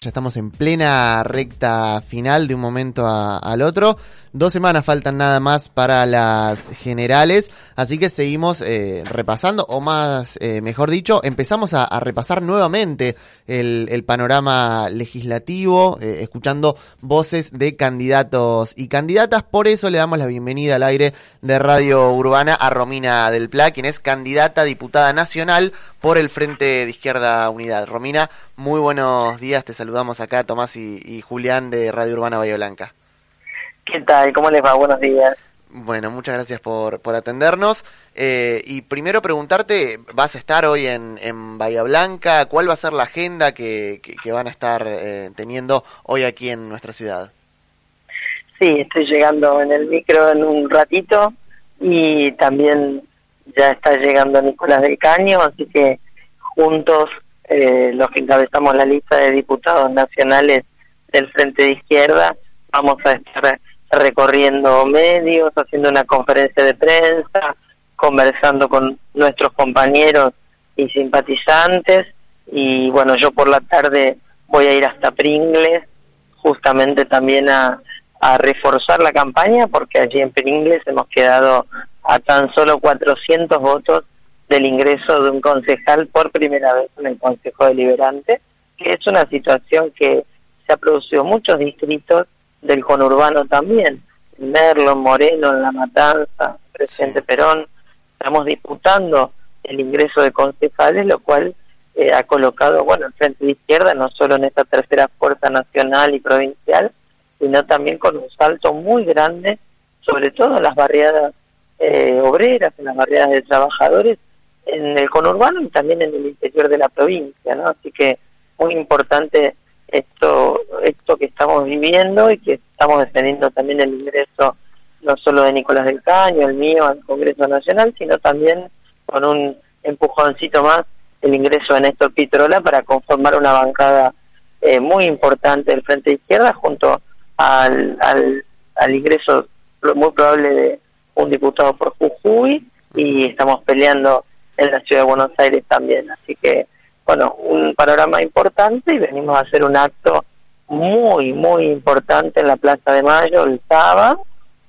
Ya estamos en plena recta final de un momento al otro. Dos semanas faltan nada más para las generales, así que seguimos eh, repasando, o más, eh, mejor dicho, empezamos a, repasar nuevamente el, panorama legislativo, eh, escuchando voces de candidatos y candidatas. Por eso le damos la bienvenida al aire de Radio Urbana a Romina del Pla, quien es candidata a diputada nacional por el Frente de Izquierda Unidad. Romina, muy buenos días, te saludamos acá Tomás y, y Julián de Radio Urbana Bahía Blanca. ¿Qué tal? ¿Cómo les va? Buenos días. Bueno, muchas gracias por, por atendernos. Eh, y primero preguntarte, ¿vas a estar hoy en, en Bahía Blanca? ¿Cuál va a ser la agenda que, que, van a estar eh, teniendo hoy aquí en nuestra ciudad? Sí, estoy llegando en el micro en un ratito y también ya está llegando Nicolás del Caño, así que juntos eh, los que encabezamos la lista de diputados nacionales del Frente de Izquierda vamos a estar recorriendo medios, haciendo una conferencia de prensa, conversando con nuestros compañeros y simpatizantes. Y bueno, yo por la tarde voy a ir hasta Pringles justamente también a, a reforzar la campaña porque allí en Pringles hemos quedado a tan solo 400 votos del ingreso de un concejal por primera vez en el Consejo Deliberante, que es una situación que se ha producido en muchos distritos del conurbano también, en Merlo, en Moreno, en La Matanza, presidente Perón, estamos disputando el ingreso de concejales, lo cual eh, ha colocado, bueno, el Frente de Izquierda, no solo en esta tercera fuerza nacional y provincial, sino también con un salto muy grande, sobre todo en las barriadas eh, obreras, en las barriadas de trabajadores, en el conurbano y también en el interior de la provincia, ¿no? Así que muy importante esto esto que estamos viviendo y que estamos defendiendo también el ingreso no solo de Nicolás del Caño, el mío al Congreso Nacional, sino también con un empujoncito más el ingreso de Néstor Pitrola para conformar una bancada eh, muy importante del Frente de Izquierda junto al, al, al ingreso muy probable de un diputado por Jujuy y estamos peleando en la ciudad de Buenos Aires también. Así que bueno, un panorama importante y venimos a hacer un acto muy, muy importante en la Plaza de Mayo el sábado.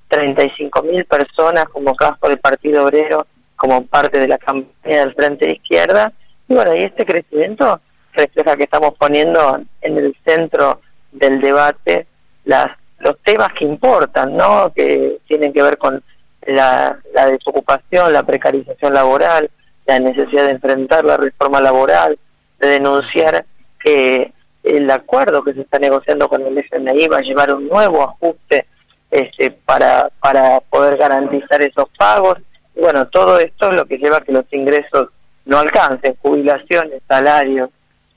35 mil personas convocadas por el Partido Obrero como parte de la campaña del Frente de Izquierda. Y bueno, y este crecimiento refleja que estamos poniendo en el centro del debate las, los temas que importan, ¿no? Que tienen que ver con la desocupación, la precarización laboral, la necesidad de enfrentar la reforma laboral, de denunciar que el acuerdo que se está negociando con el FMI va a llevar un nuevo ajuste este, para, para poder garantizar esos pagos. Bueno, todo esto es lo que lleva a que los ingresos no alcancen, jubilaciones, salarios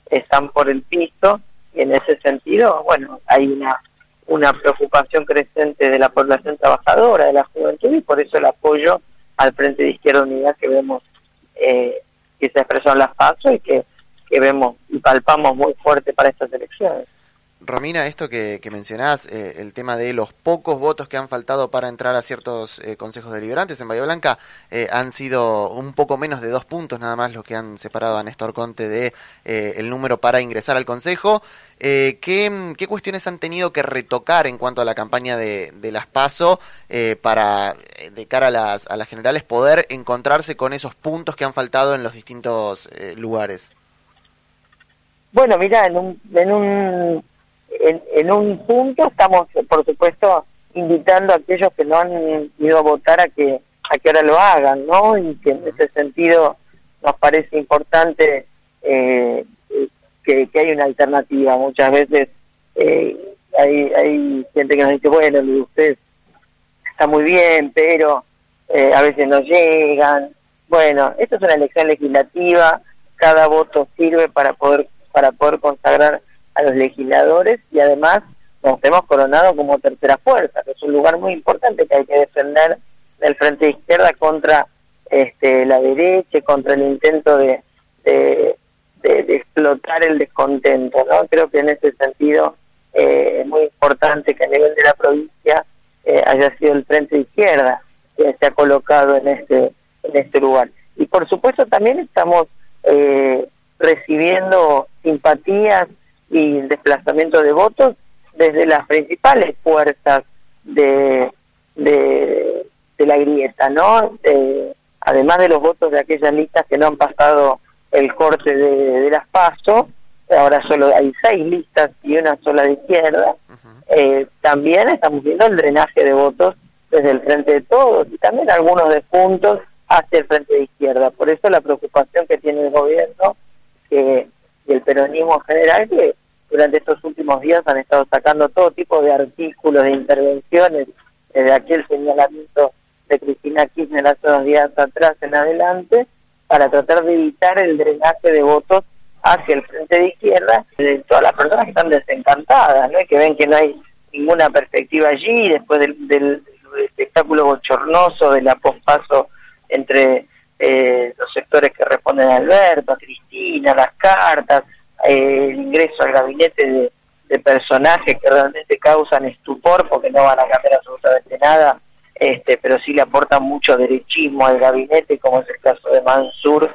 están por el piso y en ese sentido, bueno, hay una, una preocupación creciente de la población trabajadora, de la juventud y por eso el apoyo al Frente de Izquierda Unidad que vemos eh, que se expresó en las pasos y que que vemos y palpamos muy fuerte para estas elecciones. Romina, esto que, mencionás, eh, el tema de los pocos votos que han faltado para entrar a ciertos eh, consejos deliberantes en Bahía Blanca, eh, han sido un poco menos de dos puntos nada más los que han separado a Néstor Conte de el número para ingresar al consejo. ¿qué, ¿qué, cuestiones han tenido que retocar en cuanto a la campaña de, de las PASO para, de cara a las, a las generales, poder encontrarse con esos puntos que han faltado en los distintos lugares? Bueno, mira, en un, en un, en, un punto estamos, por supuesto, invitando a aquellos que no han ido a votar a que a que ahora lo hagan, ¿no? Y que en ese sentido nos parece importante eh, que, que hay una alternativa. Muchas veces eh, hay, hay gente que nos dice, bueno, ustedes está muy bien, pero eh, a veces no llegan. Bueno, esto es una elección legislativa, cada voto sirve para poder para poder consagrar a los legisladores y además nos hemos coronado como tercera fuerza, que es un lugar muy importante que hay que defender del frente de izquierda contra este, la derecha, contra el intento de, de, explotar el descontento. ¿no? Creo que en ese sentido eh, es muy importante que a nivel de la provincia eh, haya sido el frente de izquierda que se ha colocado en este, en este lugar. Y por supuesto también estamos eh, recibiendo simpatías y el desplazamiento de votos desde las principales puertas de, de, la grieta, ¿no? además de los votos de aquellas listas que no han pasado el corte de, las PASO, ahora solo hay seis listas y una sola de izquierda, eh, también estamos viendo el drenaje de votos desde el frente de todos y también algunos despuntos hacia el frente de izquierda. Por eso la preocupación que tiene el gobierno peronismo en general, que durante estos últimos días han estado sacando todo tipo de artículos, de intervenciones, desde aquel señalamiento de Cristina Kirchner hace unos días atrás en adelante, para tratar de evitar el drenaje de votos hacia el frente de izquierda de todas las personas que están desencantadas, ¿no? que ven que no hay ninguna perspectiva allí después del, espectáculo bochornoso de la pospaso entre eh, los sectores que responden a Alberto, a Cristina, las cartas, eh, el ingreso al gabinete de, personajes que realmente causan estupor porque no van a cambiar absolutamente nada, este, pero sí le aportan mucho derechismo al gabinete, como es el caso de Mansur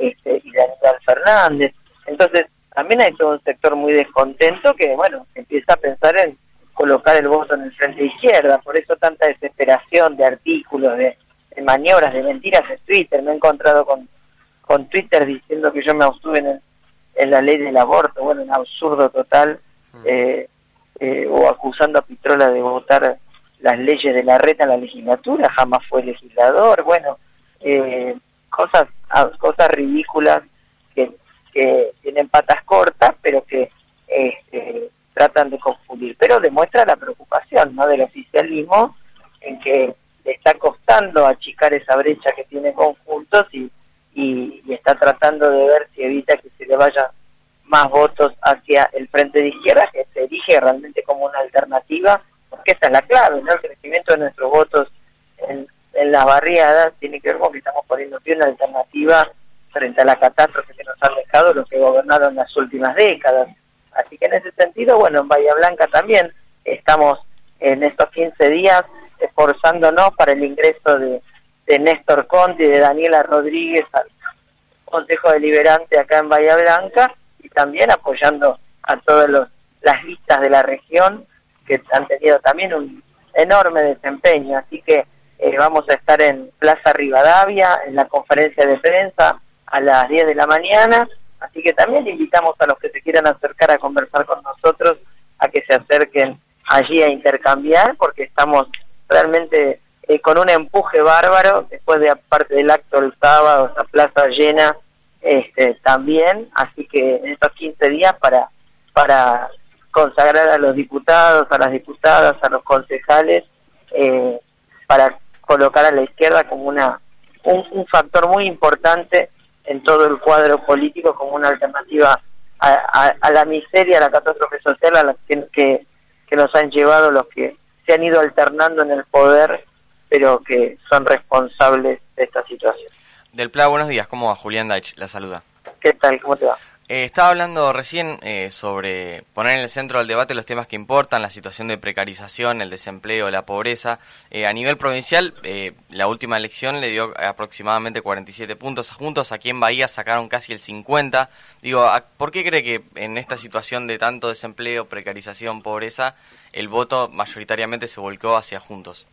este, y de Aníbal Fernández. Entonces, también hay todo un sector muy descontento que, bueno, empieza a pensar en colocar el voto en el frente izquierda, por eso tanta desesperación de artículos, de, maniobras, de mentiras en Twitter. Me he encontrado con, con Twitter diciendo que yo me abstuve en, en la ley del aborto, bueno, un absurdo total, mm. eh, eh, o acusando a Pitrola de votar las leyes de la reta en la legislatura, jamás fue legislador, bueno, eh, cosas, cosas ridículas que, que tienen patas cortas, pero que este, tratan de confundir, pero demuestra la preocupación ¿no? del oficialismo en que le está costando achicar esa brecha que tiene conjuntos y, y, está tratando de ver si evita que se le vayan más votos hacia el frente de izquierda, que se elige realmente como una alternativa, porque esa es la clave, ¿no? El crecimiento de nuestros votos en, en las barriadas tiene que ver con que estamos poniendo pie una alternativa frente a la catástrofe que nos han dejado los que gobernaron las últimas décadas. Así que en ese sentido, bueno, en Bahía Blanca también estamos en estos 15 días esforzándonos para el ingreso de, Néstor Conte y de Daniela Rodríguez al Consejo Deliberante acá en Bahía Blanca y también apoyando a todas las listas de la región que han tenido también un enorme desempeño. Así que eh, vamos a estar en Plaza Rivadavia en la conferencia de prensa a las 10 de la mañana Así que también invitamos a los que se quieran acercar a conversar con nosotros a que se acerquen allí a intercambiar, porque estamos realmente eh, con un empuje bárbaro después de aparte del acto el sábado, esa plaza llena este, también, así que en estos 15 días para, para consagrar a los diputados, a las diputadas, a los concejales, eh, para colocar a la izquierda como una un factor muy importante en todo el cuadro político como una alternativa a, la miseria, a la catástrofe social a la que, que, nos han llevado los que se han ido alternando en el poder, pero que son responsables de esta situación. Del PLA, buenos días, ¿cómo va? Julián Daich, la saluda. ¿Qué tal? ¿Cómo te va? Eh, estaba hablando recién eh, sobre poner en el centro del debate los temas que importan, la situación de precarización, el desempleo, la pobreza. Eh, a nivel provincial, la última elección le dio aproximadamente 47 puntos juntos. Aquí en Bahía sacaron casi el 50. Digo, ¿por qué cree que en esta situación de tanto desempleo, precarización, pobreza, el voto mayoritariamente se volcó hacia juntos?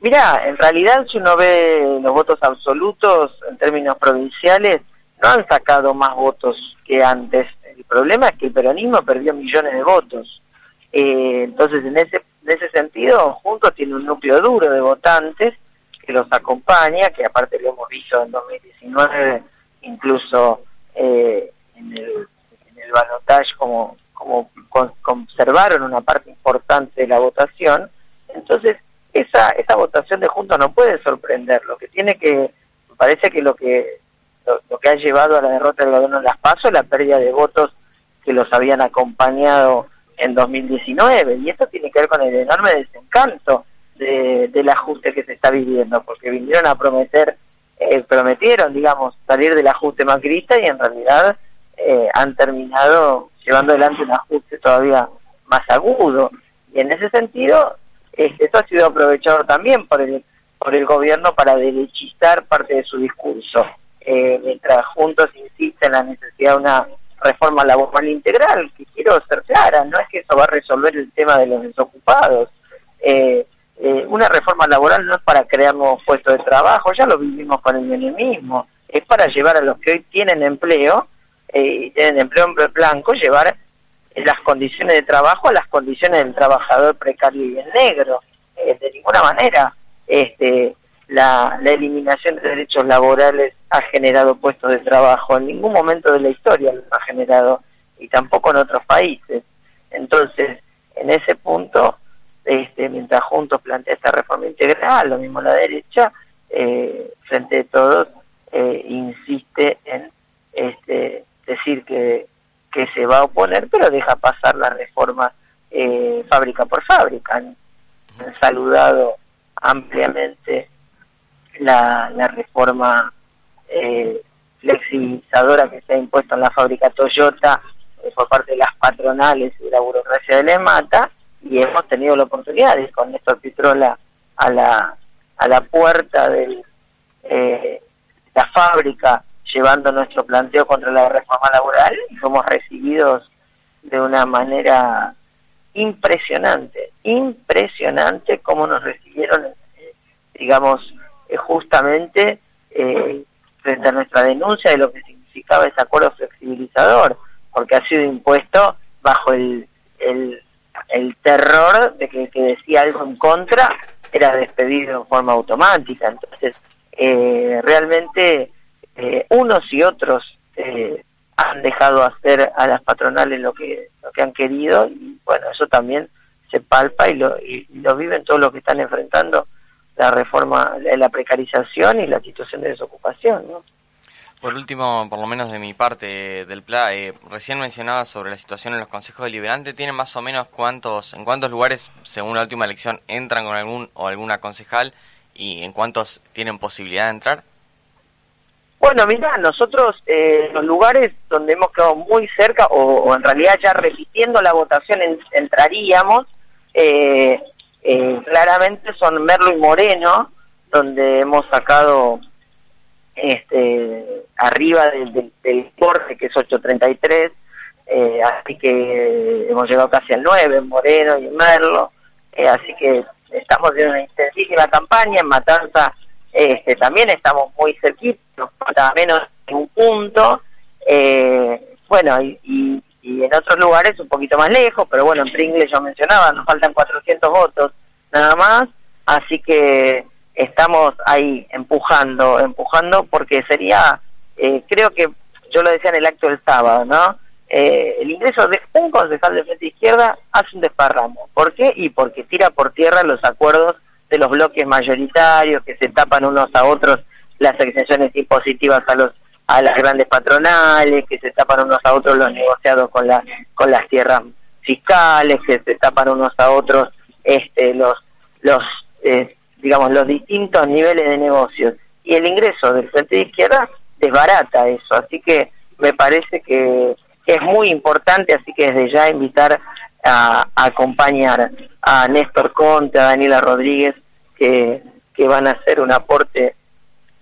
Mira, en realidad si uno ve los votos absolutos en términos provinciales, no han sacado más votos que antes. El problema es que el peronismo perdió millones de votos. Eh, entonces, en ese, en ese sentido, Juntos tiene un núcleo duro de votantes que los acompaña, que aparte lo hemos visto en 2019, incluso eh, en el, en como, como conservaron una parte importante de la votación. Entonces, esa, esa votación de Juntos no puede sorprender. Lo que tiene que, parece que lo que lo, que ha llevado a la derrota del gobierno en Las Pasos, la pérdida de votos que los habían acompañado en 2019. Y esto tiene que ver con el enorme desencanto del ajuste que se está viviendo, porque vinieron a prometer, eh, prometieron, digamos, salir del ajuste macrista y en realidad eh, han terminado llevando adelante un ajuste todavía más agudo. Y en ese sentido, esto ha sido aprovechado también por el, por el gobierno para derechizar parte de su discurso. Eh, mientras juntos insiste en la necesidad de una reforma laboral integral, que quiero ser clara, no es que eso va a resolver el tema de los desocupados. Eh, eh, una reforma laboral no es para crear nuevos puestos de trabajo, ya lo vivimos con el menemismo, es para llevar a los que hoy tienen empleo, eh, y tienen empleo en blanco, llevar las condiciones de trabajo a las condiciones del trabajador precario y el negro. de ninguna manera este, la, eliminación de derechos laborales ha generado puestos de trabajo, en ningún momento de la historia lo ha generado, y tampoco en otros países. Entonces, en ese punto, este, mientras Juntos plantea esta reforma integral, lo mismo la derecha, eh, frente a todos, eh, insiste en este, decir que, que se va a oponer, pero deja pasar la reforma eh, fábrica por fábrica. Han, saludado ampliamente la, la reforma eh, flexibilizadora que se ha impuesto en la fábrica Toyota eh, por parte de las patronales y de la burocracia de la mata y hemos tenido la oportunidad de ir con Néstor Pitrola a la, a la puerta de eh, la fábrica llevando nuestro planteo contra la reforma laboral y recibidos de una manera impresionante, impresionante como nos recibieron, eh, digamos, eh, justamente eh, frente a nuestra denuncia de lo que significaba ese acuerdo flexibilizador, porque ha sido impuesto bajo el, el, terror de que el que decía algo en contra era despedido en forma automática. Entonces, realmente eh, unos y otros eh, han dejado hacer a las patronales lo que, lo que han querido y bueno, eso también se palpa y lo, y lo viven todos los que están enfrentando la reforma, la precarización y la situación de desocupación. ¿no? Por último, por lo menos de mi parte del PLA, eh, recién mencionaba sobre la situación en los consejos deliberantes. ¿Tienen más o menos cuántos, en cuántos lugares, según la última elección, entran con algún o alguna concejal y en cuántos tienen posibilidad de entrar? Bueno, mira, nosotros eh, los lugares donde hemos quedado muy cerca o, en realidad ya repitiendo la votación entraríamos, eh, eh, claramente son Merlo y Moreno, donde hemos sacado este arriba del, del, corte que es 833, eh, así que hemos llegado casi al 9 en Moreno y en Merlo, eh, así que estamos en una intensísima campaña, en Matanza este, también estamos muy cerquitos, falta menos de un punto, eh, bueno, y y en otros lugares un poquito más lejos, pero bueno, en Pringles yo mencionaba, nos faltan 400 votos nada más, así que estamos ahí empujando, empujando porque sería, eh, creo que yo lo decía en el acto del sábado, ¿no? Eh, el ingreso de un concejal de frente izquierda hace un desparramo. ¿Por qué? Y porque tira por tierra los acuerdos de los bloques mayoritarios que se tapan unos a otros las exenciones impositivas a los a las grandes patronales, que se tapan unos a otros los negociados con, la, con las tierras fiscales, que se tapan unos a otros este, los, los eh, digamos, los distintos niveles de negocios. Y el ingreso del Frente de Izquierda desbarata eso, así que me parece que, es muy importante, así que desde ya invitar a, acompañar a Néstor Conte, a Daniela Rodríguez, que, que van a hacer un aporte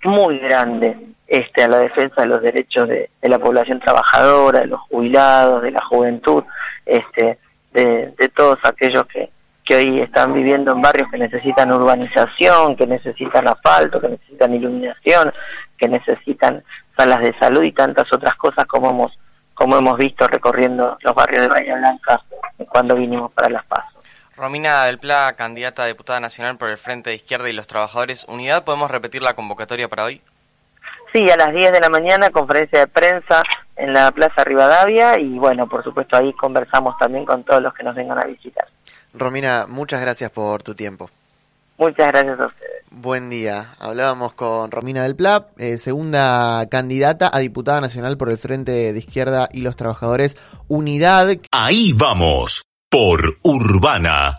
muy grande este, a la defensa de los derechos de, la población trabajadora, de los jubilados, de la juventud, este, de, todos aquellos que, que hoy están viviendo en barrios que necesitan urbanización, que necesitan asfalto, que necesitan iluminación, que necesitan salas de salud y tantas otras cosas como hemos como hemos visto recorriendo los barrios de Bahía Blanca cuando vinimos para Las Pasos. Romina del Pla, candidata a diputada nacional por el Frente de Izquierda y los Trabajadores Unidad, ¿podemos repetir la convocatoria para hoy? Sí, a las 10 de la mañana, conferencia de prensa en la Plaza Rivadavia y bueno, por supuesto ahí conversamos también con todos los que nos vengan a visitar. Romina, muchas gracias por tu tiempo. Muchas gracias a ustedes. Buen día. Hablábamos con Romina del Pla, eh, segunda candidata a diputada nacional por el Frente de Izquierda y los Trabajadores Unidad. Ahí vamos, por Urbana